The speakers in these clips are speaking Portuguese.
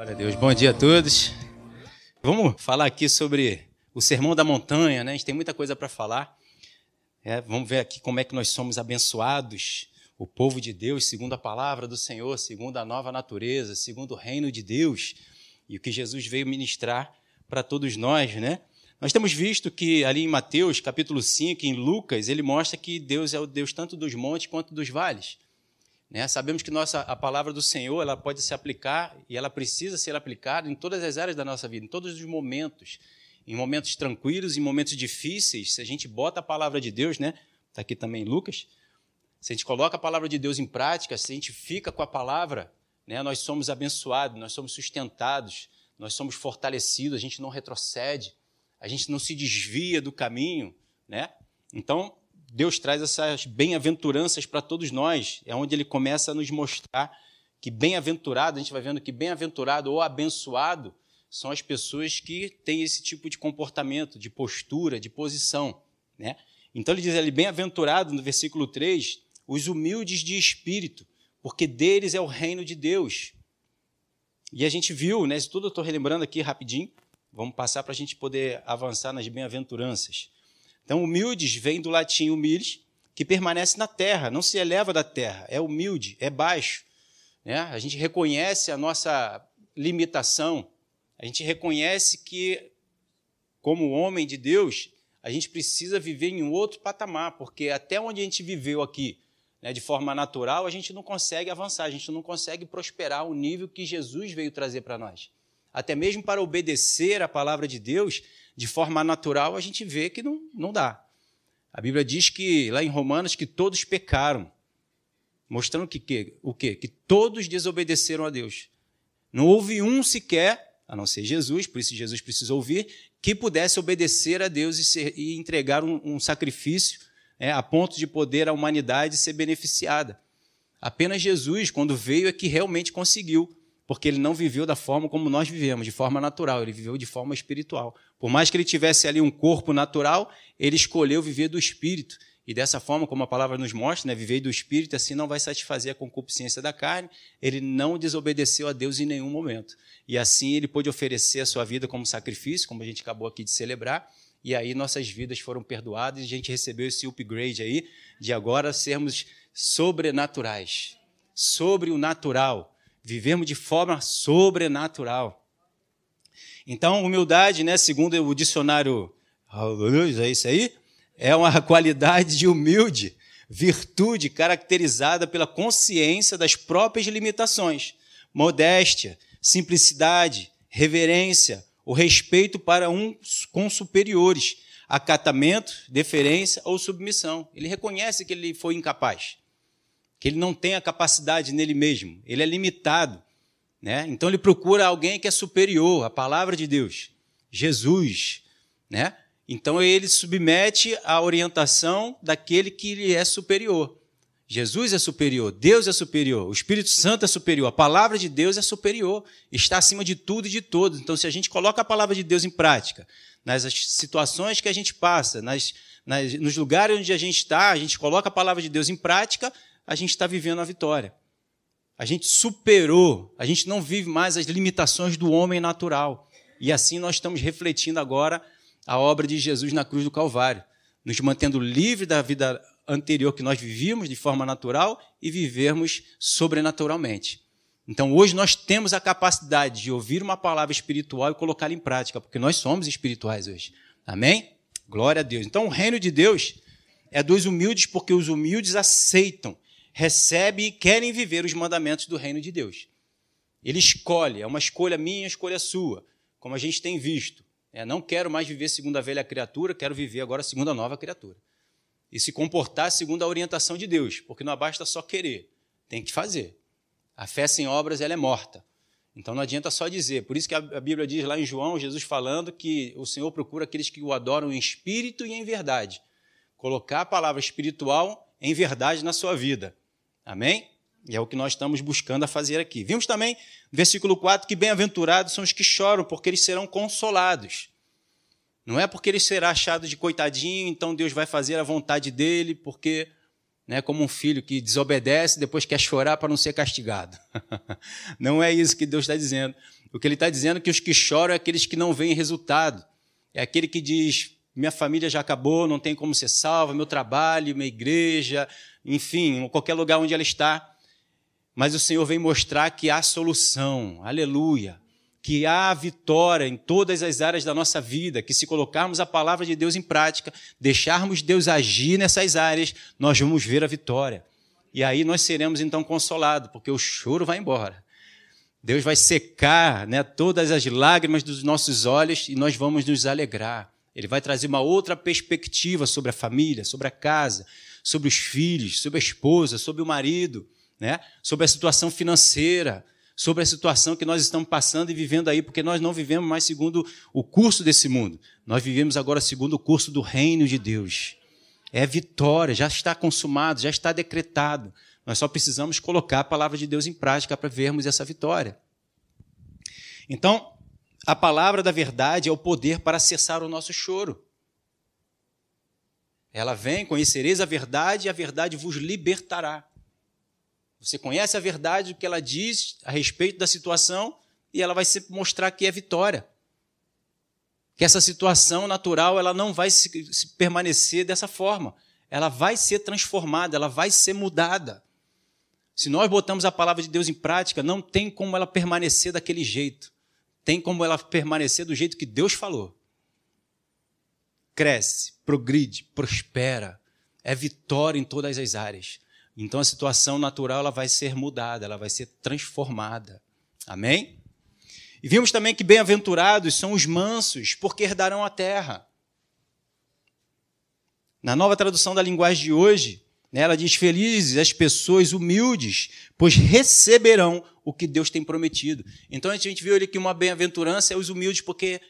Glória a Deus. Bom dia a todos. Vamos falar aqui sobre o Sermão da Montanha, né? A gente tem muita coisa para falar. É, vamos ver aqui como é que nós somos abençoados, o povo de Deus, segundo a palavra do Senhor, segundo a nova natureza, segundo o reino de Deus e o que Jesus veio ministrar para todos nós, né? Nós temos visto que ali em Mateus, capítulo 5, em Lucas, ele mostra que Deus é o Deus tanto dos montes quanto dos vales. Né? Sabemos que nossa, a palavra do Senhor ela pode se aplicar e ela precisa ser aplicada em todas as áreas da nossa vida, em todos os momentos. Em momentos tranquilos, em momentos difíceis, se a gente bota a palavra de Deus, né? Está aqui também Lucas. Se a gente coloca a palavra de Deus em prática, se a gente fica com a palavra, né, nós somos abençoados, nós somos sustentados, nós somos fortalecidos, a gente não retrocede, a gente não se desvia do caminho, né? Então, Deus traz essas bem-aventuranças para todos nós. É onde ele começa a nos mostrar que bem-aventurado, a gente vai vendo que bem-aventurado ou abençoado são as pessoas que têm esse tipo de comportamento, de postura, de posição. Né? Então ele diz ali, bem-aventurado, no versículo 3, os humildes de espírito, porque deles é o reino de Deus. E a gente viu, né, isso tudo eu estou relembrando aqui rapidinho, vamos passar para a gente poder avançar nas bem-aventuranças. Então, humildes vem do latim humilis, que permanece na terra, não se eleva da terra, é humilde, é baixo. Né? A gente reconhece a nossa limitação, a gente reconhece que, como homem de Deus, a gente precisa viver em um outro patamar, porque até onde a gente viveu aqui, né, de forma natural, a gente não consegue avançar, a gente não consegue prosperar o nível que Jesus veio trazer para nós. Até mesmo para obedecer a palavra de Deus, de forma natural, a gente vê que não, não dá. A Bíblia diz que, lá em Romanos, que todos pecaram, mostrando que, que, o quê? Que todos desobedeceram a Deus. Não houve um sequer, a não ser Jesus, por isso Jesus precisou ouvir, que pudesse obedecer a Deus e, ser, e entregar um, um sacrifício é, a ponto de poder a humanidade ser beneficiada. Apenas Jesus, quando veio, é que realmente conseguiu porque ele não viveu da forma como nós vivemos, de forma natural, ele viveu de forma espiritual. Por mais que ele tivesse ali um corpo natural, ele escolheu viver do espírito. E dessa forma, como a palavra nos mostra, né, viver do espírito assim não vai satisfazer a concupiscência da carne, ele não desobedeceu a Deus em nenhum momento. E assim ele pôde oferecer a sua vida como sacrifício, como a gente acabou aqui de celebrar, e aí nossas vidas foram perdoadas e a gente recebeu esse upgrade aí de agora sermos sobrenaturais, sobre o natural Vivemos de forma sobrenatural. Então, humildade, né, segundo o dicionário, é isso aí? É uma qualidade de humilde, virtude caracterizada pela consciência das próprias limitações, modéstia, simplicidade, reverência, o respeito para uns com superiores, acatamento, deferência ou submissão. Ele reconhece que ele foi incapaz que ele não tem a capacidade nele mesmo, ele é limitado. Né? Então ele procura alguém que é superior, a palavra de Deus, Jesus. Né? Então ele submete à orientação daquele que lhe é superior. Jesus é superior, Deus é superior, o Espírito Santo é superior, a palavra de Deus é superior, está acima de tudo e de todos. Então, se a gente coloca a palavra de Deus em prática, nas situações que a gente passa, nas, nas, nos lugares onde a gente está, a gente coloca a palavra de Deus em prática, a gente está vivendo a vitória. A gente superou, a gente não vive mais as limitações do homem natural. E assim nós estamos refletindo agora a obra de Jesus na cruz do Calvário, nos mantendo livres da vida anterior que nós vivíamos de forma natural e vivermos sobrenaturalmente. Então, hoje nós temos a capacidade de ouvir uma palavra espiritual e colocá-la em prática, porque nós somos espirituais hoje. Amém? Glória a Deus. Então, o reino de Deus é dos humildes, porque os humildes aceitam recebem e querem viver os mandamentos do reino de Deus. Ele escolhe, é uma escolha minha, escolha sua, como a gente tem visto. É, não quero mais viver segundo a velha criatura, quero viver agora segundo a nova criatura. E se comportar segundo a orientação de Deus, porque não basta só querer, tem que fazer. A fé sem obras ela é morta. Então não adianta só dizer. Por isso que a Bíblia diz lá em João, Jesus falando que o Senhor procura aqueles que o adoram em espírito e em verdade. Colocar a palavra espiritual em verdade na sua vida. Amém? E é o que nós estamos buscando a fazer aqui. Vimos também, versículo 4, que bem-aventurados são os que choram, porque eles serão consolados. Não é porque ele será achado de coitadinho, então Deus vai fazer a vontade dele, porque, né, como um filho que desobedece, depois quer chorar para não ser castigado. não é isso que Deus está dizendo. O que ele está dizendo é que os que choram é aqueles que não veem resultado. É aquele que diz: minha família já acabou, não tem como ser salva, meu trabalho, minha igreja, enfim, qualquer lugar onde ela está. Mas o Senhor vem mostrar que há solução, aleluia, que há vitória em todas as áreas da nossa vida, que se colocarmos a palavra de Deus em prática, deixarmos Deus agir nessas áreas, nós vamos ver a vitória. E aí nós seremos então consolados, porque o choro vai embora. Deus vai secar né, todas as lágrimas dos nossos olhos e nós vamos nos alegrar. Ele vai trazer uma outra perspectiva sobre a família, sobre a casa, sobre os filhos, sobre a esposa, sobre o marido, né? sobre a situação financeira, sobre a situação que nós estamos passando e vivendo aí, porque nós não vivemos mais segundo o curso desse mundo. Nós vivemos agora segundo o curso do reino de Deus. É vitória, já está consumado, já está decretado. Nós só precisamos colocar a palavra de Deus em prática para vermos essa vitória. Então, a palavra da verdade é o poder para cessar o nosso choro. Ela vem, conhecereis a verdade e a verdade vos libertará. Você conhece a verdade, o que ela diz a respeito da situação, e ela vai mostrar que é vitória. Que essa situação natural ela não vai se, se permanecer dessa forma. Ela vai ser transformada, ela vai ser mudada. Se nós botamos a palavra de Deus em prática, não tem como ela permanecer daquele jeito. Tem como ela permanecer do jeito que Deus falou cresce, progride, prospera, é vitória em todas as áreas. Então a situação natural ela vai ser mudada, ela vai ser transformada. Amém? E vimos também que bem-aventurados são os mansos, porque herdarão a terra. Na nova tradução da linguagem de hoje, ela diz: Felizes as pessoas humildes, pois receberão o que Deus tem prometido. Então a gente viu ali que uma bem-aventurança é os humildes, porque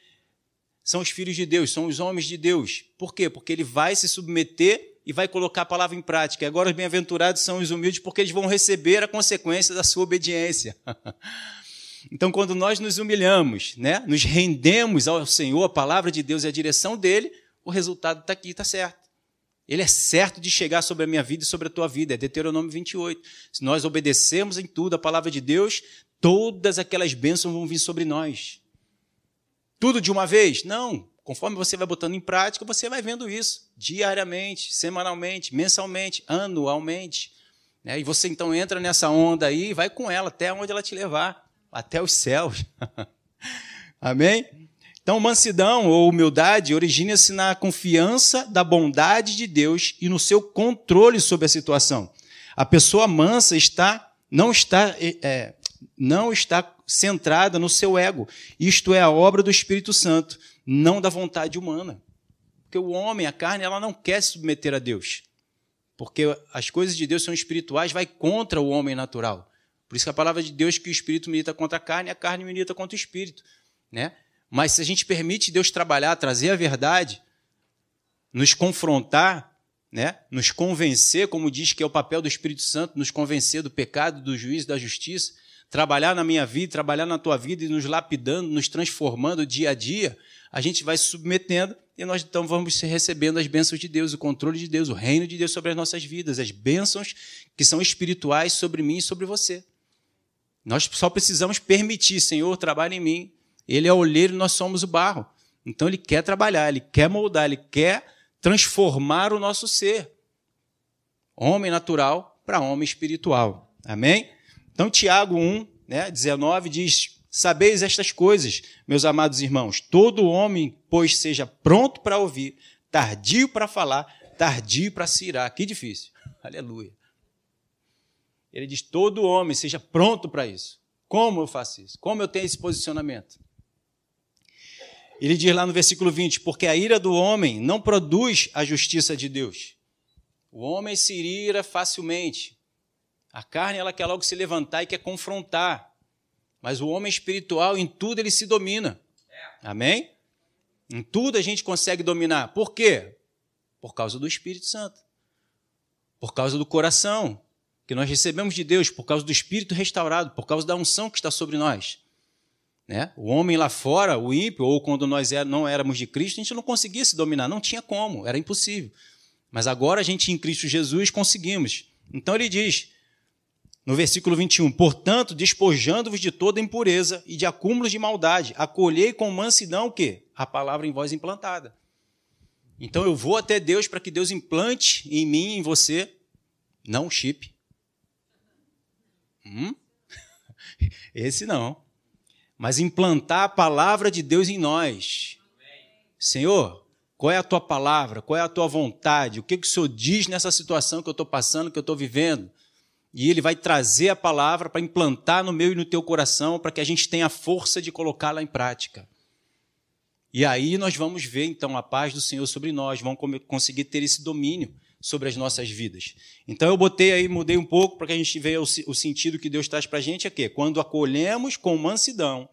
são os filhos de Deus, são os homens de Deus. Por quê? Porque ele vai se submeter e vai colocar a palavra em prática. Agora os bem-aventurados são os humildes porque eles vão receber a consequência da sua obediência. então, quando nós nos humilhamos, né, nos rendemos ao Senhor, a palavra de Deus e a direção dele, o resultado está aqui, está certo. Ele é certo de chegar sobre a minha vida e sobre a tua vida. É Deuteronômio 28. Se nós obedecermos em tudo a palavra de Deus, todas aquelas bênçãos vão vir sobre nós. Tudo de uma vez? Não. Conforme você vai botando em prática, você vai vendo isso diariamente, semanalmente, mensalmente, anualmente. Né? E você então entra nessa onda aí e vai com ela até onde ela te levar até os céus. Amém? Então, mansidão ou humildade origina-se na confiança da bondade de Deus e no seu controle sobre a situação. A pessoa mansa está não está é, não está centrada no seu ego. Isto é a obra do Espírito Santo, não da vontade humana. Porque o homem, a carne, ela não quer se submeter a Deus. Porque as coisas de Deus são espirituais, vai contra o homem natural. Por isso que a palavra de Deus que o espírito milita contra a carne, a carne milita contra o espírito, né? Mas se a gente permite Deus trabalhar, trazer a verdade, nos confrontar, né? Nos convencer, como diz que é o papel do Espírito Santo, nos convencer do pecado, do juízo, da justiça, trabalhar na minha vida, trabalhar na tua vida e nos lapidando, nos transformando dia a dia, a gente vai se submetendo e nós então vamos recebendo as bênçãos de Deus, o controle de Deus, o reino de Deus sobre as nossas vidas, as bênçãos que são espirituais sobre mim e sobre você. Nós só precisamos permitir, Senhor, trabalhe em mim. Ele é o olheiro e nós somos o barro. Então ele quer trabalhar, ele quer moldar, ele quer transformar o nosso ser. Homem natural para homem espiritual. Amém? Então, Tiago 1, né, 19 diz: Sabeis estas coisas, meus amados irmãos, todo homem, pois, seja pronto para ouvir, tardio para falar, tardio para se irar. Que difícil. Aleluia. Ele diz: todo homem seja pronto para isso. Como eu faço isso? Como eu tenho esse posicionamento? Ele diz lá no versículo 20: Porque a ira do homem não produz a justiça de Deus. O homem se ira facilmente. A carne ela quer logo se levantar e quer confrontar. Mas o homem espiritual, em tudo ele se domina. Amém? Em tudo a gente consegue dominar. Por quê? Por causa do Espírito Santo. Por causa do coração que nós recebemos de Deus, por causa do Espírito restaurado, por causa da unção que está sobre nós. Né? O homem lá fora, o ímpio, ou quando nós é, não éramos de Cristo, a gente não conseguia se dominar, não tinha como, era impossível. Mas agora a gente em Cristo Jesus conseguimos. Então ele diz: no versículo 21, portanto, despojando-vos de toda impureza e de acúmulos de maldade, acolhei com mansidão o quê? A palavra em vós implantada. Então eu vou até Deus para que Deus implante em mim, em você, não chip. Hum? Esse não. Mas implantar a palavra de Deus em nós. Senhor, qual é a tua palavra? Qual é a tua vontade? O que, o Senhor diz nessa situação que eu estou passando, que eu estou vivendo? E Ele vai trazer a palavra para implantar no meu e no teu coração, para que a gente tenha a força de colocá-la em prática. E aí nós vamos ver, então, a paz do Senhor sobre nós, vamos conseguir ter esse domínio sobre as nossas vidas. Então eu botei aí, mudei um pouco para que a gente veja o, sentido que Deus traz para a gente aqui. Quando acolhemos com mansidão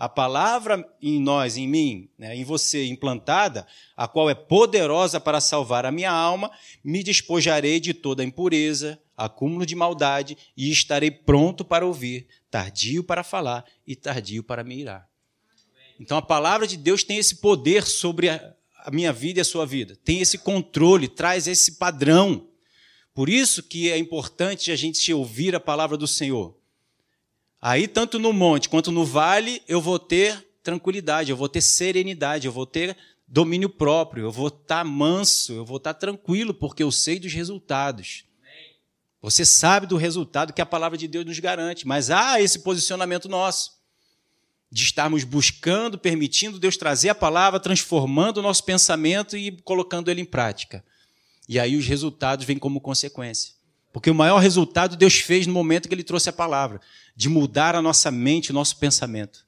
a palavra em nós, em mim, né, em você implantada, a qual é poderosa para salvar a minha alma, me despojarei de toda impureza, acúmulo de maldade e estarei pronto para ouvir, tardio para falar e tardio para me irar. Então a palavra de Deus tem esse poder sobre a, a minha vida e a sua vida. Tem esse controle, traz esse padrão. Por isso que é importante a gente ouvir a palavra do Senhor. Aí, tanto no monte quanto no vale, eu vou ter tranquilidade, eu vou ter serenidade, eu vou ter domínio próprio, eu vou estar manso, eu vou estar tranquilo, porque eu sei dos resultados. Você sabe do resultado que a palavra de Deus nos garante, mas há esse posicionamento nosso de estarmos buscando, permitindo Deus trazer a palavra, transformando o nosso pensamento e colocando ele em prática. E aí os resultados vêm como consequência. Porque o maior resultado Deus fez no momento que ele trouxe a palavra, de mudar a nossa mente, o nosso pensamento,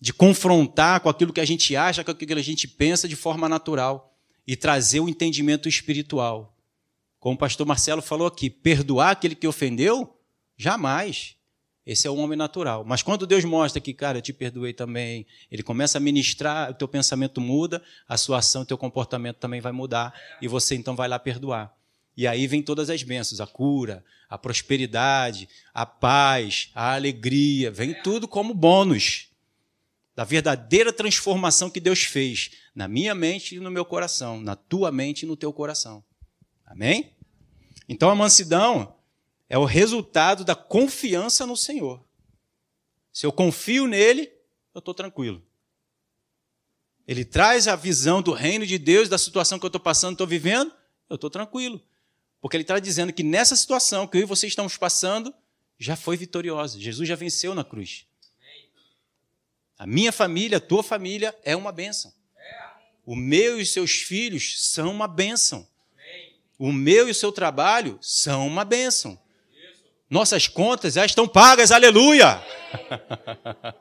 de confrontar com aquilo que a gente acha, com aquilo que a gente pensa de forma natural e trazer o entendimento espiritual. Como o pastor Marcelo falou aqui, perdoar aquele que ofendeu? Jamais. Esse é o homem natural. Mas quando Deus mostra que, cara, eu te perdoei também, ele começa a ministrar, o teu pensamento muda, a sua ação, o teu comportamento também vai mudar, e você então vai lá perdoar. E aí vem todas as bênçãos, a cura, a prosperidade, a paz, a alegria, vem tudo como bônus da verdadeira transformação que Deus fez na minha mente e no meu coração, na tua mente e no teu coração. Amém? Então a mansidão é o resultado da confiança no Senhor. Se eu confio nele, eu estou tranquilo. Ele traz a visão do reino de Deus, da situação que eu estou passando, estou vivendo, eu estou tranquilo. Porque ele está dizendo que nessa situação que eu e você estamos passando, já foi vitoriosa. Jesus já venceu na cruz. A minha família, a tua família é uma bênção. O meu e os seus filhos são uma bênção. O meu e o seu trabalho são uma bênção. Nossas contas já estão pagas, aleluia!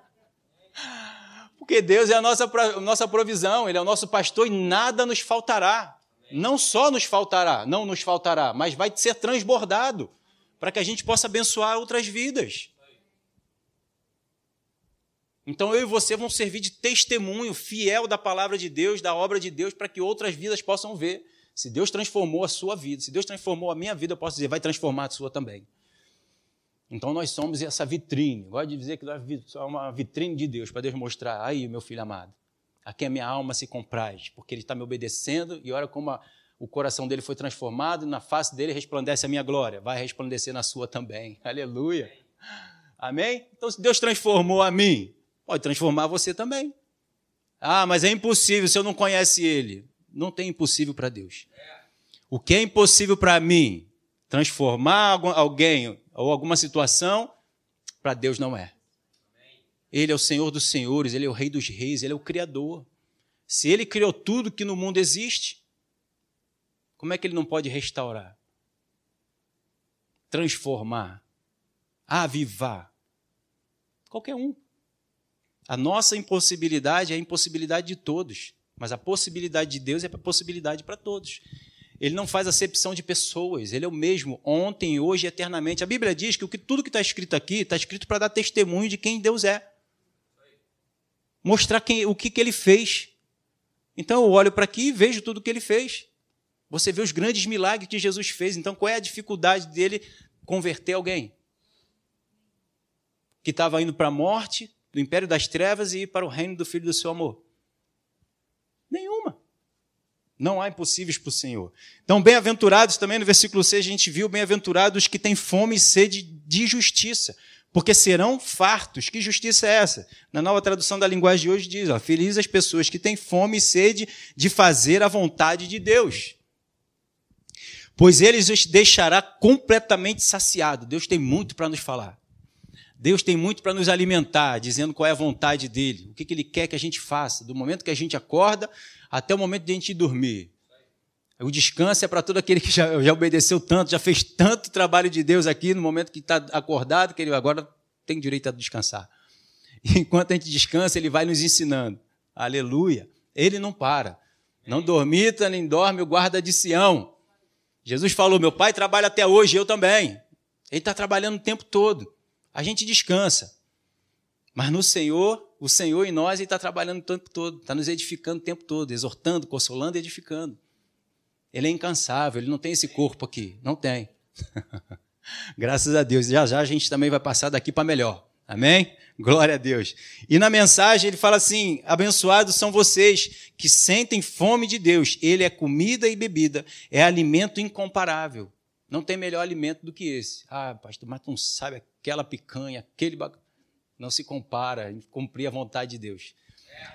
Porque Deus é a nossa, nossa provisão, Ele é o nosso pastor e nada nos faltará. Não só nos faltará, não nos faltará, mas vai ser transbordado para que a gente possa abençoar outras vidas. Então eu e você vamos servir de testemunho fiel da palavra de Deus, da obra de Deus, para que outras vidas possam ver. Se Deus transformou a sua vida, se Deus transformou a minha vida, eu posso dizer, vai transformar a sua também. Então nós somos essa vitrine. Gosto de dizer que nós somos uma vitrine de Deus, para Deus mostrar, aí, meu filho amado, aqui a minha alma se compraz, porque ele está me obedecendo e olha como a, o coração dele foi transformado e na face dele resplandece a minha glória. Vai resplandecer na sua também. Aleluia. Amém? Então, se Deus transformou a mim, pode transformar você também. Ah, mas é impossível se eu não conhece ele. Não tem impossível para Deus. O que é impossível para mim, transformar alguém ou alguma situação, para Deus não é. Ele é o Senhor dos senhores, ele é o Rei dos reis, ele é o Criador. Se ele criou tudo que no mundo existe, como é que ele não pode restaurar, transformar, avivar? Qualquer um. A nossa impossibilidade é a impossibilidade de todos, mas a possibilidade de Deus é a possibilidade para todos. Ele não faz acepção de pessoas, ele é o mesmo ontem, hoje e eternamente. A Bíblia diz que tudo que está escrito aqui está escrito para dar testemunho de quem Deus é. Mostrar quem, o que, que ele fez. Então eu olho para aqui e vejo tudo o que ele fez. Você vê os grandes milagres que Jesus fez. Então qual é a dificuldade dele converter alguém? Que estava indo para a morte, do império das trevas e ir para o reino do Filho do seu amor? Nenhuma. Não há impossíveis para o Senhor. Então, bem-aventurados, também no versículo 6 a gente viu, bem-aventurados que têm fome e sede de justiça, porque serão fartos. Que justiça é essa? Na nova tradução da linguagem de hoje diz, felizes as pessoas que têm fome e sede de fazer a vontade de Deus. Pois ele os deixará completamente saciado. Deus tem muito para nos falar. Deus tem muito para nos alimentar, dizendo qual é a vontade dele, o que, que ele quer que a gente faça, do momento que a gente acorda até o momento de a gente dormir. O descanso é para todo aquele que já, já, obedeceu tanto, já fez tanto trabalho de Deus aqui no momento que está acordado, que ele agora tem direito a descansar. Enquanto a gente descansa, ele vai nos ensinando. Aleluia. Ele não para. Não dormita nem dorme o guarda de Sião. Jesus falou: Meu pai trabalha até hoje, eu também. Ele está trabalhando o tempo todo. A gente descansa. Mas no Senhor, o Senhor em nós, Ele está trabalhando o tempo todo, está nos edificando o tempo todo, exortando, consolando e edificando. Ele é incansável, ele não tem esse corpo aqui. Não tem. Graças a Deus. Já já a gente também vai passar daqui para melhor. Amém? Glória a Deus. E na mensagem ele fala assim: abençoados são vocês que sentem fome de Deus. Ele é comida e bebida, é alimento incomparável. Não tem melhor alimento do que esse. Ah, pastor, mas tu não sabe aquela picanha, aquele bagulho não se compara em cumprir a vontade de Deus.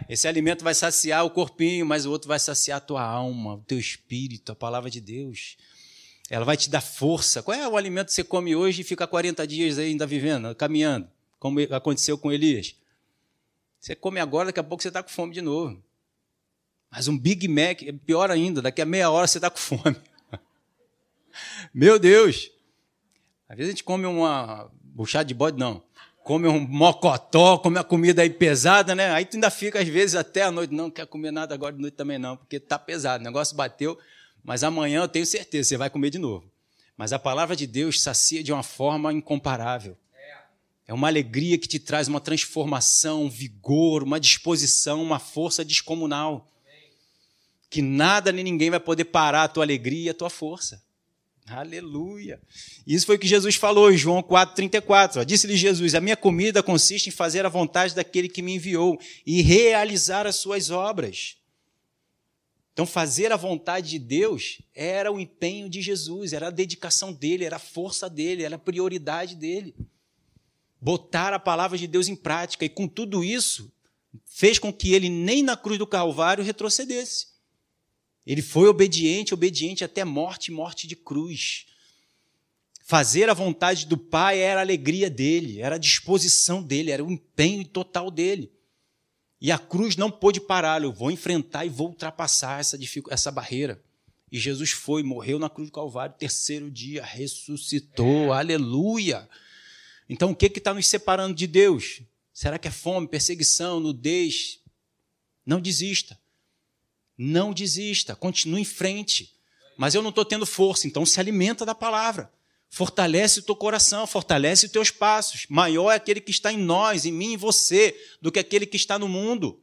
Esse alimento vai saciar o corpinho, mas o outro vai saciar a tua alma, o teu espírito, a palavra de Deus. Ela vai te dar força. Qual é o alimento que você come hoje e fica 40 dias ainda vivendo, caminhando, como aconteceu com Elias? Você come agora, daqui a pouco você está com fome de novo. Mas um Big Mac, é pior ainda, daqui a meia hora você está com fome. Meu Deus! Às vezes a gente come uma buchada de bode, não come um mocotó, come a comida aí pesada, né? Aí tu ainda fica, às vezes, até a noite, não quer comer nada agora de noite também não, porque tá pesado, o negócio bateu, mas amanhã eu tenho certeza, você vai comer de novo. Mas a palavra de Deus sacia de uma forma incomparável. É uma alegria que te traz uma transformação, um vigor, uma disposição, uma força descomunal. Que nada nem ninguém vai poder parar a tua alegria e a tua força. Aleluia. Isso foi o que Jesus falou em João 4,34. Disse-lhe Jesus: A minha comida consiste em fazer a vontade daquele que me enviou e realizar as suas obras. Então, fazer a vontade de Deus era o empenho de Jesus, era a dedicação dele, era a força dele, era a prioridade dele. Botar a palavra de Deus em prática, e com tudo isso, fez com que ele nem na cruz do Calvário retrocedesse. Ele foi obediente, obediente até morte morte de cruz. Fazer a vontade do Pai era a alegria dele, era a disposição dele, era o empenho total dele. E a cruz não pôde pará-lo. Eu vou enfrentar e vou ultrapassar essa, essa barreira. E Jesus foi, morreu na cruz do Calvário, terceiro dia, ressuscitou, é. aleluia. Então o que está nos separando de Deus? Será que é fome, perseguição, nudez? Não desista. Não desista, continue em frente. Mas eu não estou tendo força, então se alimenta da palavra. Fortalece o teu coração, fortalece os teus passos. Maior é aquele que está em nós, em mim e você, do que aquele que está no mundo.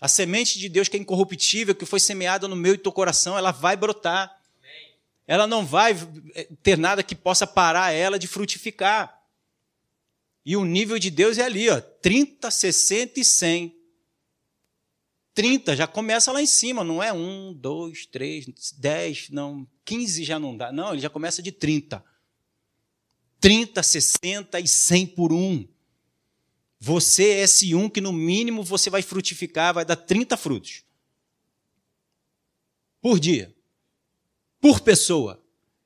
A semente de Deus que é incorruptível, que foi semeada no meu e teu coração, ela vai brotar. Ela não vai eh, ter nada que possa parar ela de frutificar. E o nível de Deus é ali, ó, 30, 60 e 100. 30 já começa lá em cima, não é 1, 2, 3, 10, não, 15 já não dá. Não, ele já começa de 30. 30, 60 e 100 por um. Você é esse um que no mínimo você vai frutificar, vai dar 30 frutos. Por dia. Por pessoa.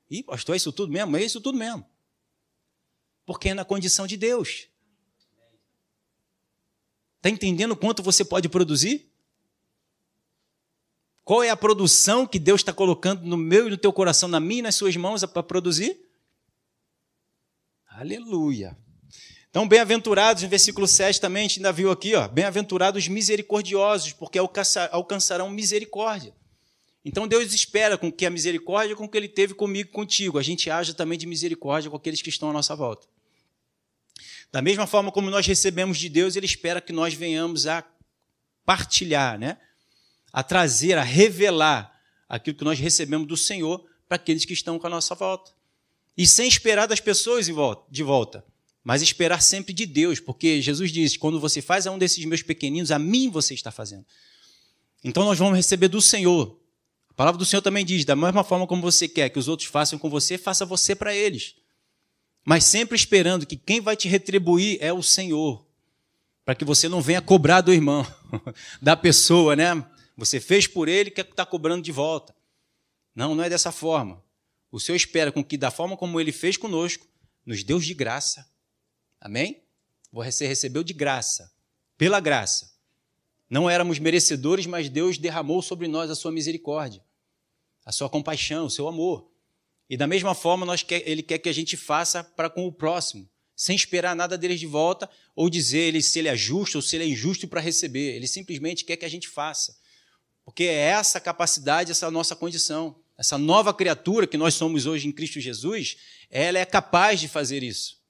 E pastor, é isso tudo mesmo? É isso tudo mesmo. Porque é na condição de Deus. Está entendendo quanto você pode produzir? Qual é a produção que Deus está colocando no meu e no teu coração, na minha e nas suas mãos para produzir? Aleluia. Então, bem-aventurados, no versículo 7 também, a gente ainda viu aqui, ó, bem-aventurados misericordiosos, porque alcançarão misericórdia. Então, Deus espera com que a misericórdia com que Ele teve comigo contigo, a gente haja também de misericórdia com aqueles que estão à nossa volta. Da mesma forma como nós recebemos de Deus, Ele espera que nós venhamos a partilhar, né? A trazer, a revelar aquilo que nós recebemos do Senhor para aqueles que estão com a nossa volta. E sem esperar das pessoas de volta, mas esperar sempre de Deus, porque Jesus diz: quando você faz a um desses meus pequeninos, a mim você está fazendo. Então nós vamos receber do Senhor. A palavra do Senhor também diz: da mesma forma como você quer que os outros façam com você, faça você para eles. Mas sempre esperando que quem vai te retribuir é o Senhor. Para que você não venha cobrar do irmão, da pessoa, né? Você fez por ele, quer estar tá cobrando de volta. Não, não é dessa forma. O Senhor espera com que, da forma como ele fez conosco, nos deu de graça. Amém? Você recebeu de graça, pela graça. Não éramos merecedores, mas Deus derramou sobre nós a sua misericórdia, a sua compaixão, o seu amor. E da mesma forma, nós quer, ele quer que a gente faça para com o próximo, sem esperar nada deles de volta ou dizer ele, se ele é justo ou se ele é injusto para receber. Ele simplesmente quer que a gente faça. Porque é essa capacidade, essa nossa condição. Essa nova criatura que nós somos hoje em Cristo Jesus, ela é capaz de fazer isso.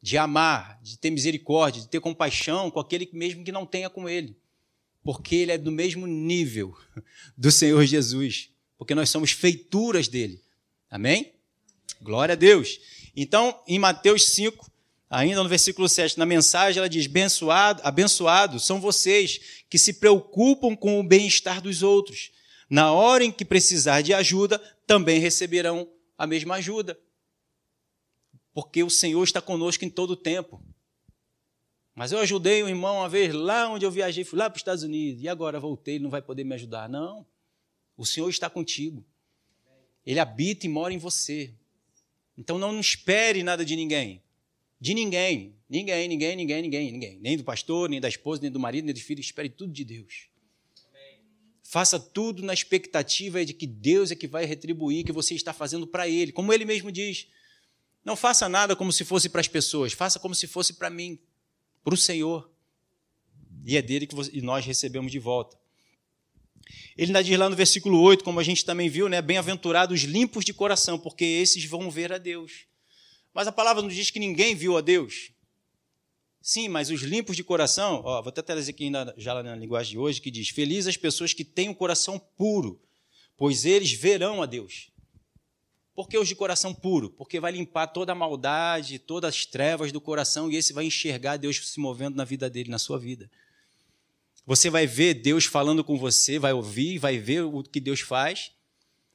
De amar, de ter misericórdia, de ter compaixão com aquele mesmo que não tenha com ele porque ele é do mesmo nível do Senhor Jesus, porque nós somos feituras dele. Amém? Glória a Deus. Então, em Mateus 5, ainda no versículo 7, na mensagem, ela diz: abençoado, abençoados são vocês que se preocupam com o bem-estar dos outros. Na hora em que precisar de ajuda, também receberão a mesma ajuda. Porque o Senhor está conosco em todo o tempo. Mas eu ajudei um irmão uma vez lá onde eu viajei, fui lá para os Estados Unidos, e agora voltei, ele não vai poder me ajudar. Não. O Senhor está contigo. Ele habita e mora em você. Então não espere nada de ninguém. De ninguém. Ninguém, ninguém, ninguém, ninguém, ninguém. Nem do pastor, nem da esposa, nem do marido, nem do filho. Espere tudo de Deus. Faça tudo na expectativa de que Deus é que vai retribuir, que você está fazendo para Ele. Como Ele mesmo diz. Não faça nada como se fosse para as pessoas, faça como se fosse para mim para o Senhor. E é dele que e nós recebemos de volta. Ele ainda diz lá no versículo 8, como a gente também viu, né? Bem-aventurados limpos de coração, porque esses vão ver a Deus. Mas a palavra nos diz que ninguém viu a Deus. Sim, mas os limpos de coração, ó, vou até trazer aqui ainda, já na linguagem de hoje, que diz: Felizes as pessoas que têm o um coração puro, pois eles verão a Deus. Por que os de coração puro? Porque vai limpar toda a maldade, todas as trevas do coração e esse vai enxergar Deus se movendo na vida dele, na sua vida. Você vai ver Deus falando com você, vai ouvir, vai ver o que Deus faz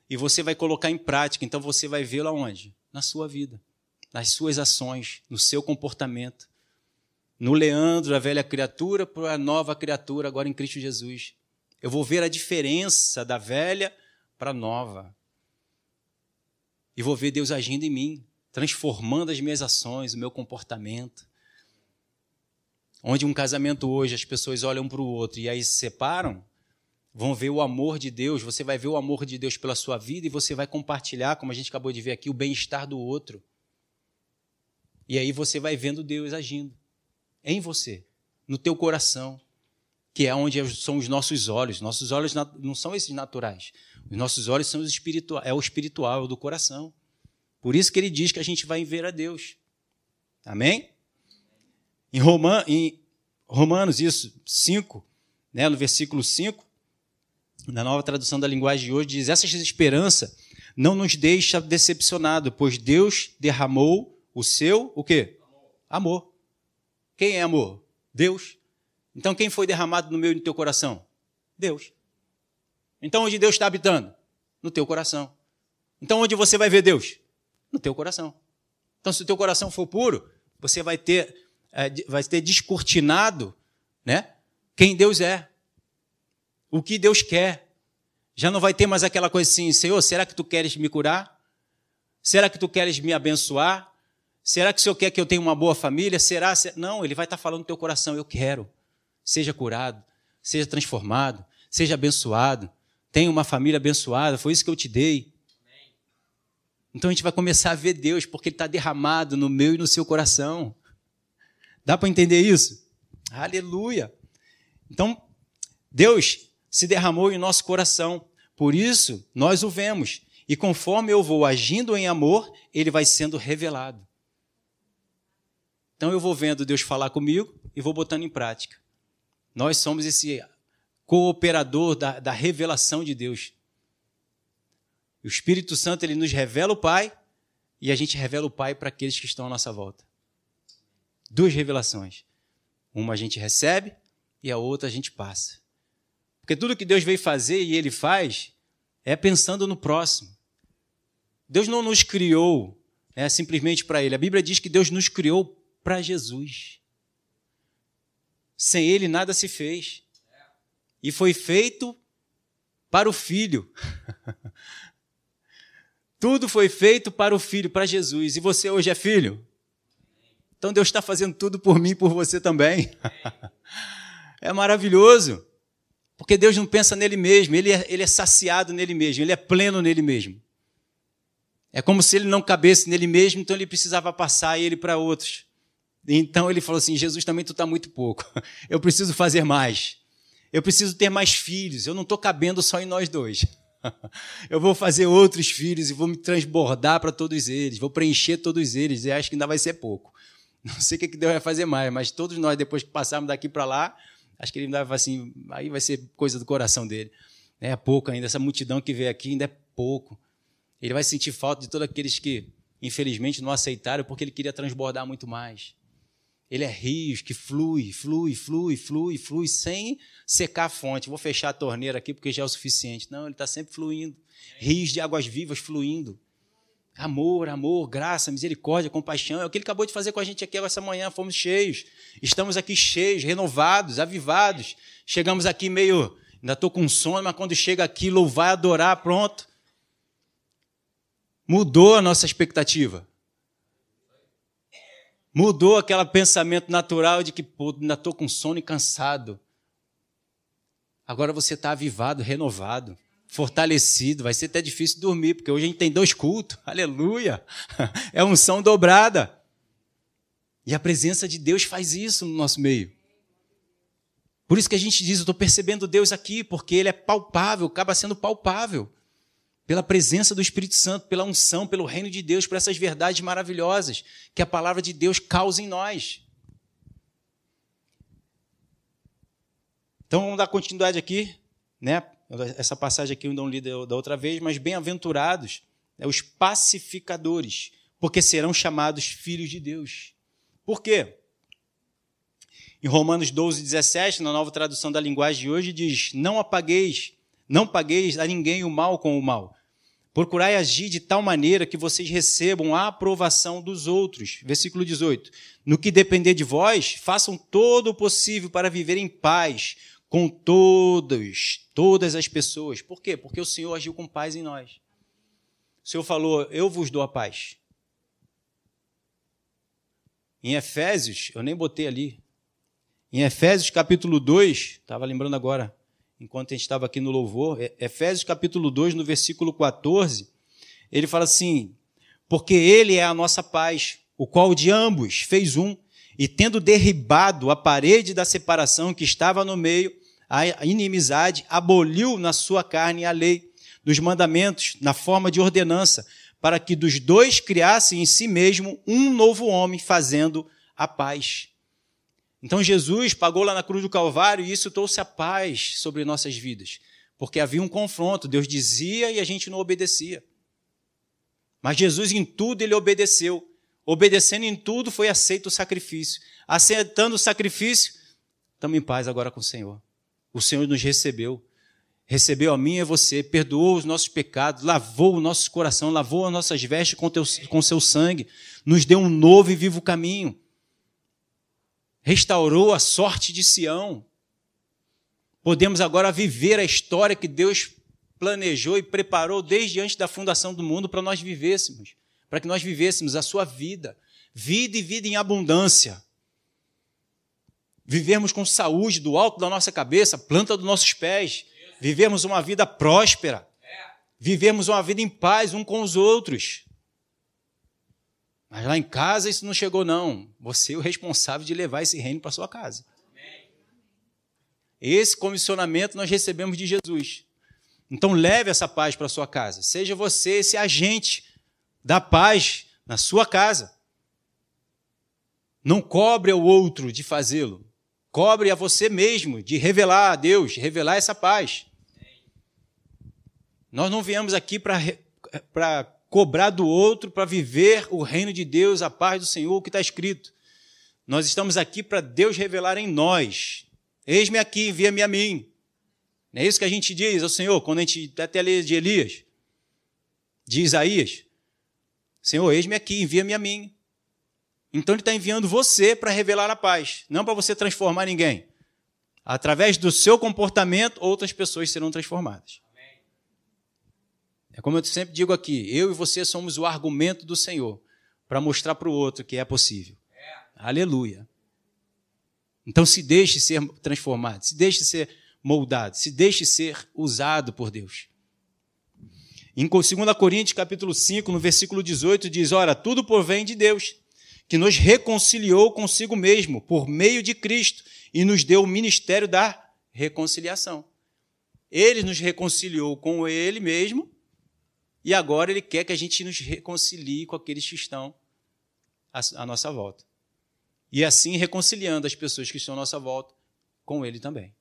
e você vai colocar em prática. Então você vai vê-lo aonde? Na sua vida, nas suas ações, no seu comportamento. No Leandro, a velha criatura, para a nova criatura, agora em Cristo Jesus. Eu vou ver a diferença da velha para a nova. E vou ver Deus agindo em mim, transformando as minhas ações, o meu comportamento. Onde um casamento hoje as pessoas olham para o outro e aí se separam, vão ver o amor de Deus, você vai ver o amor de Deus pela sua vida e você vai compartilhar, como a gente acabou de ver aqui, o bem-estar do outro. E aí você vai vendo Deus agindo em você, no teu coração, que é onde são os nossos olhos. Nossos olhos não são esses naturais. Os nossos olhos são os espiritual, é o espiritual, é o do coração. Por isso que ele diz que a gente vai ver a Deus. Amém? Em, Roman, em Romanos, isso, 5, né, no versículo 5, na nova tradução da linguagem de hoje, diz: Essa esperança não nos deixa decepcionado, pois Deus derramou o seu, o quê? Amor. Quem é amor? Deus. Então quem foi derramado no meu e no teu coração? Deus. Então onde Deus está habitando? No teu coração. Então onde você vai ver Deus? No teu coração. Então se o teu coração for puro, você vai ter, é, vai ter descortinado né, quem Deus é. O que Deus quer. Já não vai ter mais aquela coisa assim, Senhor, será que tu queres me curar? Será que tu queres me abençoar? Será que o Senhor quer que eu tenha uma boa família? Será? Não, Ele vai estar falando no teu coração, eu quero. Seja curado, seja transformado, seja abençoado tenha uma família abençoada, foi isso que eu te dei. Então a gente vai começar a ver Deus, porque Ele está derramado no meu e no seu coração. Dá para entender isso? Aleluia! Então, Deus se derramou em nosso coração, por isso nós o vemos. E conforme eu vou agindo em amor, ele vai sendo revelado. Então eu vou vendo Deus falar comigo e vou botando em prática. Nós somos esse cooperador da, da revelação de Deus. O Espírito Santo ele nos revela o Pai e a gente revela o Pai para aqueles que estão à nossa volta. Duas revelações. Uma a gente recebe e a outra a gente passa. Porque tudo que Deus veio fazer e Ele faz é pensando no próximo. Deus não nos criou né, simplesmente para Ele. A Bíblia diz que Deus nos criou para Jesus. Sem Ele nada se fez. E foi feito para o Filho. tudo foi feito para o Filho, para Jesus. E você hoje é filho? Então Deus está fazendo tudo por mim e por você também. é maravilhoso. Porque Deus não pensa nele mesmo, ele é, ele é saciado nele mesmo, ele é pleno nele mesmo. É como se ele não cabesse nele mesmo, então ele precisava passar ele para outros. Então ele falou assim: Jesus, também tu está muito pouco. Eu preciso fazer mais. Eu preciso ter mais filhos. Eu não estou cabendo só em nós dois. Eu vou fazer outros filhos e vou me transbordar para todos eles. Vou preencher todos eles. E acho que ainda vai ser pouco. Não sei o que Deus vai fazer mais, mas todos nós, depois que passarmos daqui para lá, acho que ele vai assim, aí vai ser coisa do coração dele. É pouco ainda, essa multidão que veio aqui ainda é pouco. Ele vai sentir falta de todos aqueles que, infelizmente, não aceitaram porque ele queria transbordar muito mais. Ele é rios que flui, flui, flui, flui, flui, sem secar a fonte. Vou fechar a torneira aqui porque já é o suficiente. Não, ele está sempre fluindo. Rios de águas vivas fluindo. Amor, amor, graça, misericórdia, compaixão. É o que ele acabou de fazer com a gente aqui essa manhã. Fomos cheios. Estamos aqui cheios, renovados, avivados. Chegamos aqui meio. Ainda estou com sono, mas quando chega aqui, louvar, adorar, pronto. Mudou a nossa expectativa. Mudou aquele pensamento natural de que, pô, ainda estou com sono e cansado. Agora você está avivado, renovado fortalecido. Vai ser até difícil dormir, porque hoje a gente tem dois cultos. Aleluia! É unção dobrada. E a presença de Deus faz isso no nosso meio. Por isso que a gente diz, eu estou percebendo Deus aqui, porque Ele é palpável, acaba sendo palpável. Pela presença do Espírito Santo, pela unção, pelo reino de Deus, por essas verdades maravilhosas que a palavra de Deus causa em nós. Então vamos dar continuidade aqui, né? Essa passagem aqui eu não li da outra vez, mas bem-aventurados né, os pacificadores, porque serão chamados filhos de Deus. Por quê? Em Romanos 12, 17, na nova tradução da linguagem de hoje, diz: Não apagueis, não pagueis a ninguém o mal com o mal. Procurai agir de tal maneira que vocês recebam a aprovação dos outros. Versículo 18. No que depender de vós, façam todo o possível para viver em paz com todos, todas as pessoas. Por quê? Porque o Senhor agiu com paz em nós. O Senhor falou: Eu vos dou a paz. Em Efésios, eu nem botei ali. Em Efésios capítulo 2, estava lembrando agora, enquanto a gente estava aqui no louvor, Efésios capítulo 2, no versículo 14, ele fala assim: Porque Ele é a nossa paz, o qual de ambos fez um, e tendo derribado a parede da separação que estava no meio, a inimizade, aboliu na sua carne a lei dos mandamentos na forma de ordenança, para que dos dois criasse em si mesmo um novo homem, fazendo a paz. Então Jesus pagou lá na cruz do Calvário e isso trouxe a paz sobre nossas vidas, porque havia um confronto, Deus dizia e a gente não obedecia. Mas Jesus em tudo ele obedeceu. Obedecendo em tudo foi aceito o sacrifício. Aceitando o sacrifício, estamos em paz agora com o Senhor. O Senhor nos recebeu. Recebeu a mim e a você, perdoou os nossos pecados, lavou o nosso coração, lavou as nossas vestes com, com seu sangue, nos deu um novo e vivo caminho. Restaurou a sorte de Sião. Podemos agora viver a história que Deus planejou e preparou desde antes da fundação do mundo para nós vivêssemos, para que nós vivêssemos a sua vida, vida e vida em abundância vivermos com saúde do alto da nossa cabeça, planta dos nossos pés, vivermos uma vida próspera, vivermos uma vida em paz um com os outros. Mas lá em casa isso não chegou, não. Você é o responsável de levar esse reino para sua casa. Esse comissionamento nós recebemos de Jesus. Então leve essa paz para sua casa. Seja você esse agente da paz na sua casa. Não cobre ao outro de fazê-lo. Cobre a você mesmo de revelar a Deus, revelar essa paz. Nós não viemos aqui para cobrar do outro, para viver o reino de Deus, a paz do Senhor, o que está escrito. Nós estamos aqui para Deus revelar em nós. Eis-me aqui, envia-me a mim. Não é isso que a gente diz ao Senhor quando a gente até lê de Elias, de Isaías? Senhor, eis-me aqui, envia-me a mim. Então ele está enviando você para revelar a paz, não para você transformar ninguém. Através do seu comportamento, outras pessoas serão transformadas. É como eu sempre digo aqui: eu e você somos o argumento do Senhor para mostrar para o outro que é possível. É. Aleluia. Então se deixe ser transformado, se deixe ser moldado, se deixe ser usado por Deus. Em 2 Coríntios, capítulo 5, no versículo 18, diz: Ora, tudo provém de Deus, que nos reconciliou consigo mesmo por meio de Cristo e nos deu o ministério da reconciliação. Ele nos reconciliou com Ele mesmo e agora Ele quer que a gente nos reconcilie com aqueles que estão à nossa volta. E assim reconciliando as pessoas que estão à nossa volta com Ele também.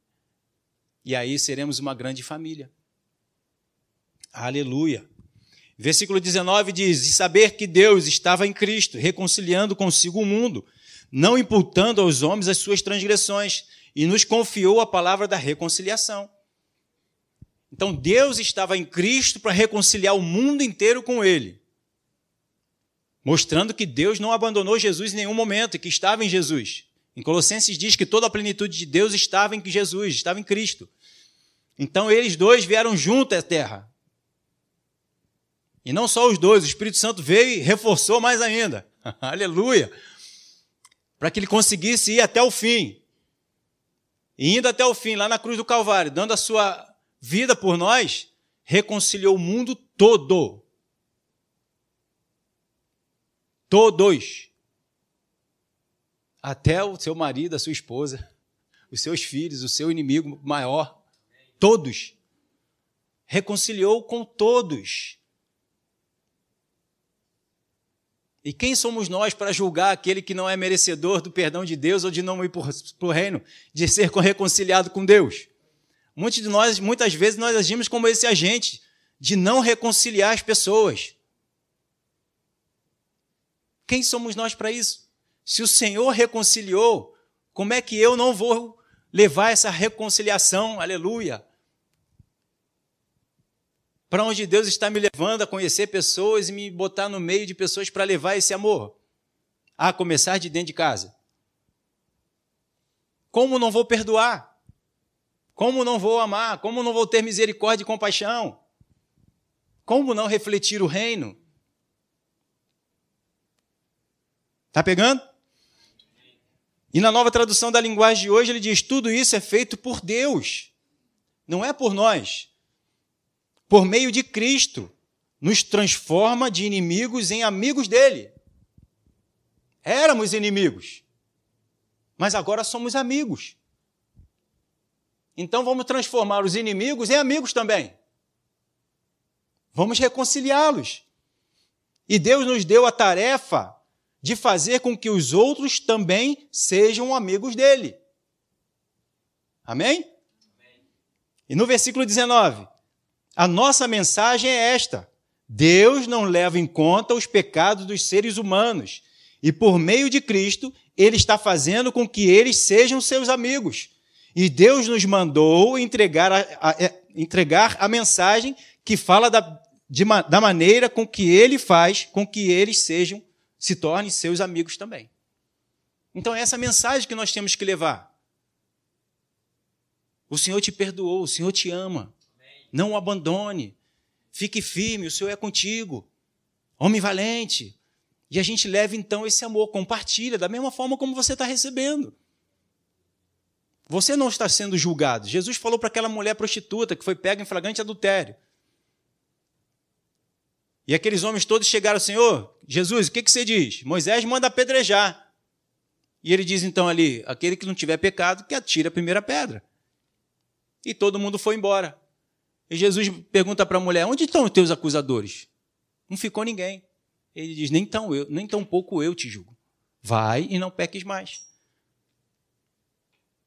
E aí seremos uma grande família. Aleluia. Versículo 19 diz: E saber que Deus estava em Cristo, reconciliando consigo o mundo, não imputando aos homens as suas transgressões, e nos confiou a palavra da reconciliação. Então Deus estava em Cristo para reconciliar o mundo inteiro com Ele, mostrando que Deus não abandonou Jesus em nenhum momento e que estava em Jesus. Em Colossenses diz que toda a plenitude de Deus estava em Jesus, estava em Cristo. Então eles dois vieram juntos à terra. E não só os dois, o Espírito Santo veio e reforçou mais ainda. Aleluia! Para que ele conseguisse ir até o fim. E indo até o fim, lá na cruz do Calvário, dando a sua vida por nós, reconciliou o mundo todo. Todos. Até o seu marido, a sua esposa, os seus filhos, o seu inimigo maior. Todos. Reconciliou com todos. E quem somos nós para julgar aquele que não é merecedor do perdão de Deus ou de não ir para o reino, de ser reconciliado com Deus? Muitos de nós, muitas vezes, nós agimos como esse agente de não reconciliar as pessoas. Quem somos nós para isso? Se o Senhor reconciliou, como é que eu não vou levar essa reconciliação, aleluia, para onde Deus está me levando a conhecer pessoas e me botar no meio de pessoas para levar esse amor. A começar de dentro de casa. Como não vou perdoar? Como não vou amar? Como não vou ter misericórdia e compaixão? Como não refletir o reino? Tá pegando? E na nova tradução da linguagem de hoje ele diz: tudo isso é feito por Deus, não é por nós por meio de Cristo, nos transforma de inimigos em amigos dele. Éramos inimigos, mas agora somos amigos. Então vamos transformar os inimigos em amigos também. Vamos reconciliá-los. E Deus nos deu a tarefa de fazer com que os outros também sejam amigos dele. Amém? Amém. E no versículo 19: a nossa mensagem é esta: Deus não leva em conta os pecados dos seres humanos e, por meio de Cristo, Ele está fazendo com que eles sejam seus amigos. E Deus nos mandou entregar a, a, a é, entregar a mensagem que fala da, de, da maneira com que Ele faz com que eles sejam, se tornem seus amigos também. Então, é essa mensagem que nós temos que levar. O Senhor te perdoou, o Senhor te ama. Não o abandone. Fique firme, o Senhor é contigo. Homem valente. E a gente leva então esse amor, compartilha da mesma forma como você está recebendo. Você não está sendo julgado. Jesus falou para aquela mulher prostituta que foi pega em flagrante adultério. E aqueles homens todos chegaram, Senhor, Jesus, o que, que você diz? Moisés manda apedrejar. E ele diz então ali: aquele que não tiver pecado, que atire a primeira pedra. E todo mundo foi embora. E Jesus pergunta para a mulher: Onde estão os teus acusadores? Não ficou ninguém. Ele diz: Nem tão eu, nem tão pouco eu te julgo. Vai e não peques mais.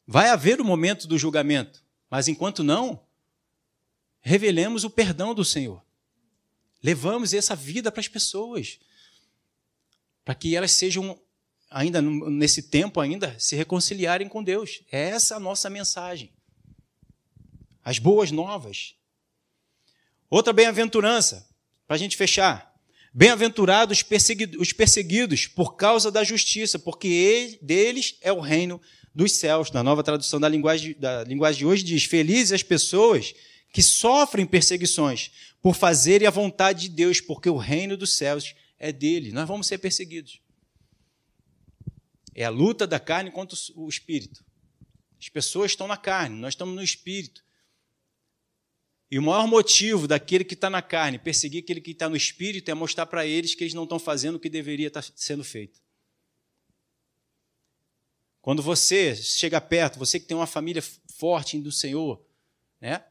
Vai haver o momento do julgamento, mas enquanto não, revelemos o perdão do Senhor. Levamos essa vida para as pessoas, para que elas sejam ainda nesse tempo ainda se reconciliarem com Deus. É essa a nossa mensagem. as boas novas. Outra bem-aventurança, para a gente fechar. Bem-aventurados os perseguidos por causa da justiça, porque ele, deles é o reino dos céus. Na nova tradução da linguagem, da linguagem de hoje diz: Felizes as pessoas que sofrem perseguições por fazerem a vontade de Deus, porque o reino dos céus é dele. Nós vamos ser perseguidos. É a luta da carne contra o espírito. As pessoas estão na carne, nós estamos no espírito. E o maior motivo daquele que está na carne perseguir aquele que está no espírito é mostrar para eles que eles não estão fazendo o que deveria estar sendo feito. Quando você chega perto, você que tem uma família forte do Senhor, né?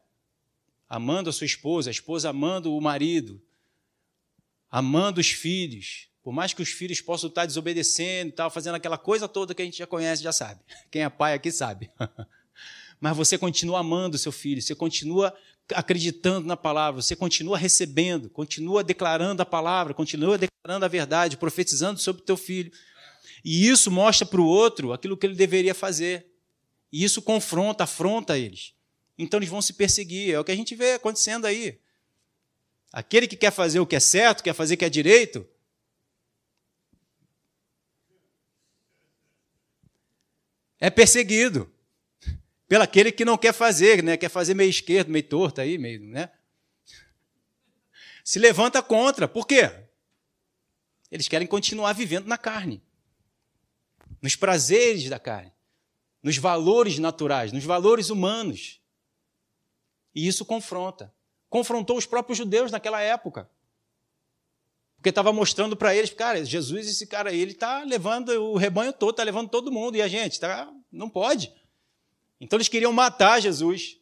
amando a sua esposa, a esposa amando o marido, amando os filhos, por mais que os filhos possam estar desobedecendo e tal, fazendo aquela coisa toda que a gente já conhece, já sabe. Quem é pai aqui sabe. Mas você continua amando o seu filho, você continua acreditando na palavra, você continua recebendo, continua declarando a palavra, continua declarando a verdade, profetizando sobre o teu filho. E isso mostra para o outro aquilo que ele deveria fazer. E isso confronta, afronta eles. Então eles vão se perseguir. É o que a gente vê acontecendo aí. Aquele que quer fazer o que é certo, quer fazer o que é direito, é perseguido pelo aquele que não quer fazer, né? Quer fazer meio esquerdo, meio torto aí, meio, né? Se levanta contra. Por quê? Eles querem continuar vivendo na carne nos prazeres da carne, nos valores naturais, nos valores humanos. E isso confronta. Confrontou os próprios judeus naquela época. Porque estava mostrando para eles, cara, Jesus, esse cara aí, ele está levando o rebanho todo, está levando todo mundo, e a gente, tá, não pode. Então eles queriam matar Jesus.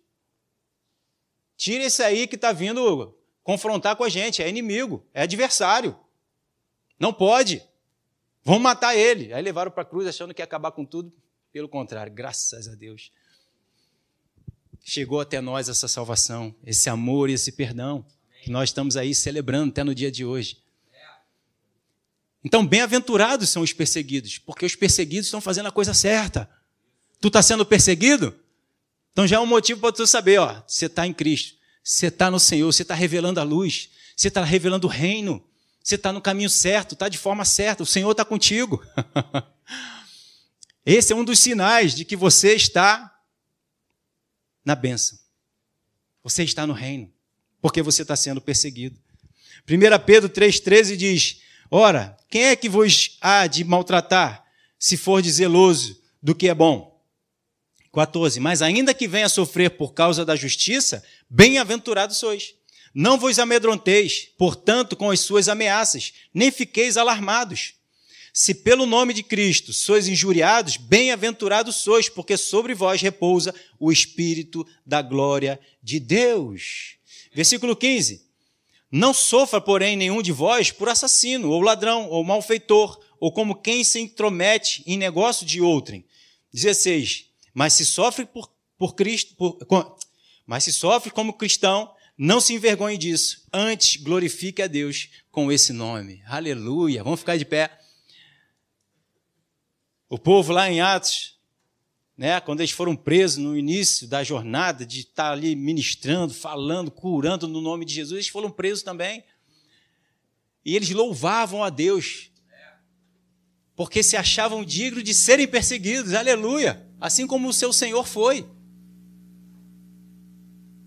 Tira esse aí que está vindo confrontar com a gente, é inimigo, é adversário. Não pode. Vão matar ele. Aí levaram para a cruz achando que ia acabar com tudo. Pelo contrário, graças a Deus. Chegou até nós essa salvação, esse amor e esse perdão que nós estamos aí celebrando até no dia de hoje. Então, bem-aventurados são os perseguidos, porque os perseguidos estão fazendo a coisa certa. Tu está sendo perseguido? Então já é um motivo para tu saber, ó, você está em Cristo, você está no Senhor, você está revelando a luz, você está revelando o reino. Você está no caminho certo, está de forma certa, o Senhor está contigo. Esse é um dos sinais de que você está na bênção. Você está no reino, porque você está sendo perseguido. 1 Pedro 3,13 diz: Ora, quem é que vos há de maltratar, se for de zeloso do que é bom? 14. Mas ainda que venha sofrer por causa da justiça, bem-aventurados sois. Não vos amedronteis, portanto, com as suas ameaças, nem fiqueis alarmados. Se pelo nome de Cristo sois injuriados, bem-aventurados sois, porque sobre vós repousa o Espírito da glória de Deus. Versículo 15. Não sofra, porém, nenhum de vós por assassino, ou ladrão, ou malfeitor, ou como quem se intromete em negócio de outrem. 16. Mas se sofre por, por Cristo, por, mas se sofre como cristão, não se envergonhe disso, antes glorifique a Deus com esse nome. Aleluia. Vamos ficar de pé. O povo lá em Atos, né, quando eles foram presos no início da jornada, de estar ali ministrando, falando, curando no nome de Jesus, eles foram presos também. E eles louvavam a Deus, porque se achavam dignos de serem perseguidos. Aleluia. Assim como o seu Senhor foi.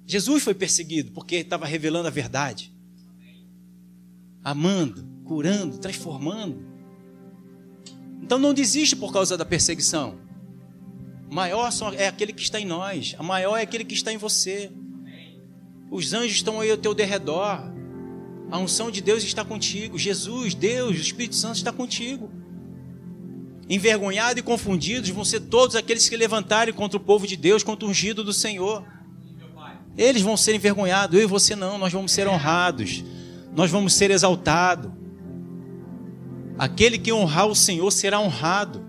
Jesus foi perseguido porque estava revelando a verdade, amando, curando, transformando. Então não desiste por causa da perseguição. Maior é aquele que está em nós, a maior é aquele que está em você. Os anjos estão aí ao teu derredor. A unção de Deus está contigo. Jesus, Deus, o Espírito Santo está contigo. Envergonhados e confundidos vão ser todos aqueles que levantarem contra o povo de Deus, contra o ungido do Senhor. Eles vão ser envergonhados, eu e você não, nós vamos ser honrados, nós vamos ser exaltados. Aquele que honrar o Senhor será honrado.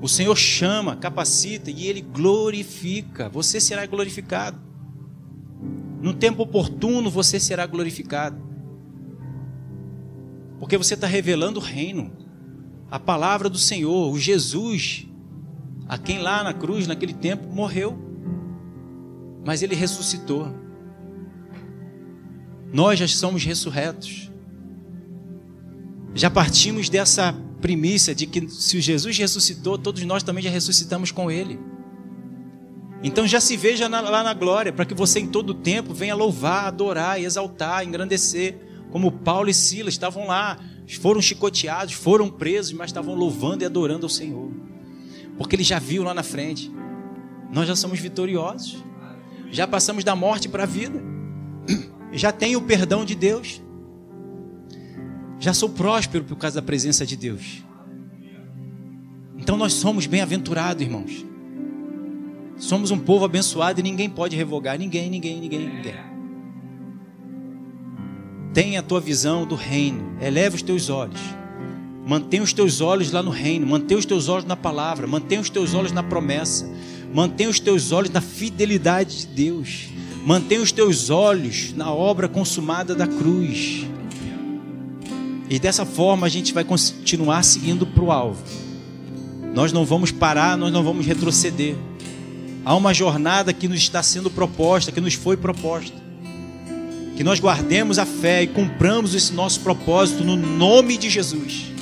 O Senhor chama, capacita e ele glorifica. Você será glorificado. No tempo oportuno você será glorificado. Porque você está revelando o reino, a palavra do Senhor, o Jesus, a quem lá na cruz, naquele tempo, morreu mas ele ressuscitou. Nós já somos ressurretos. Já partimos dessa primícia de que se Jesus ressuscitou, todos nós também já ressuscitamos com ele. Então já se veja lá na glória, para que você em todo tempo venha louvar, adorar, exaltar, engrandecer, como Paulo e Silas estavam lá, foram chicoteados, foram presos, mas estavam louvando e adorando ao Senhor. Porque ele já viu lá na frente. Nós já somos vitoriosos. Já passamos da morte para a vida. Já tenho o perdão de Deus. Já sou próspero por causa da presença de Deus. Então nós somos bem-aventurados, irmãos. Somos um povo abençoado e ninguém pode revogar, ninguém, ninguém, ninguém, ninguém. Tenha a tua visão do reino, eleva os teus olhos. Mantenha os teus olhos lá no reino, mantenha os teus olhos na palavra, mantenha os teus olhos na promessa, mantenha os teus olhos na fidelidade de Deus, mantenha os teus olhos na obra consumada da cruz. E dessa forma a gente vai continuar seguindo para o alvo. Nós não vamos parar, nós não vamos retroceder. Há uma jornada que nos está sendo proposta, que nos foi proposta. Que nós guardemos a fé e cumpramos esse nosso propósito no nome de Jesus.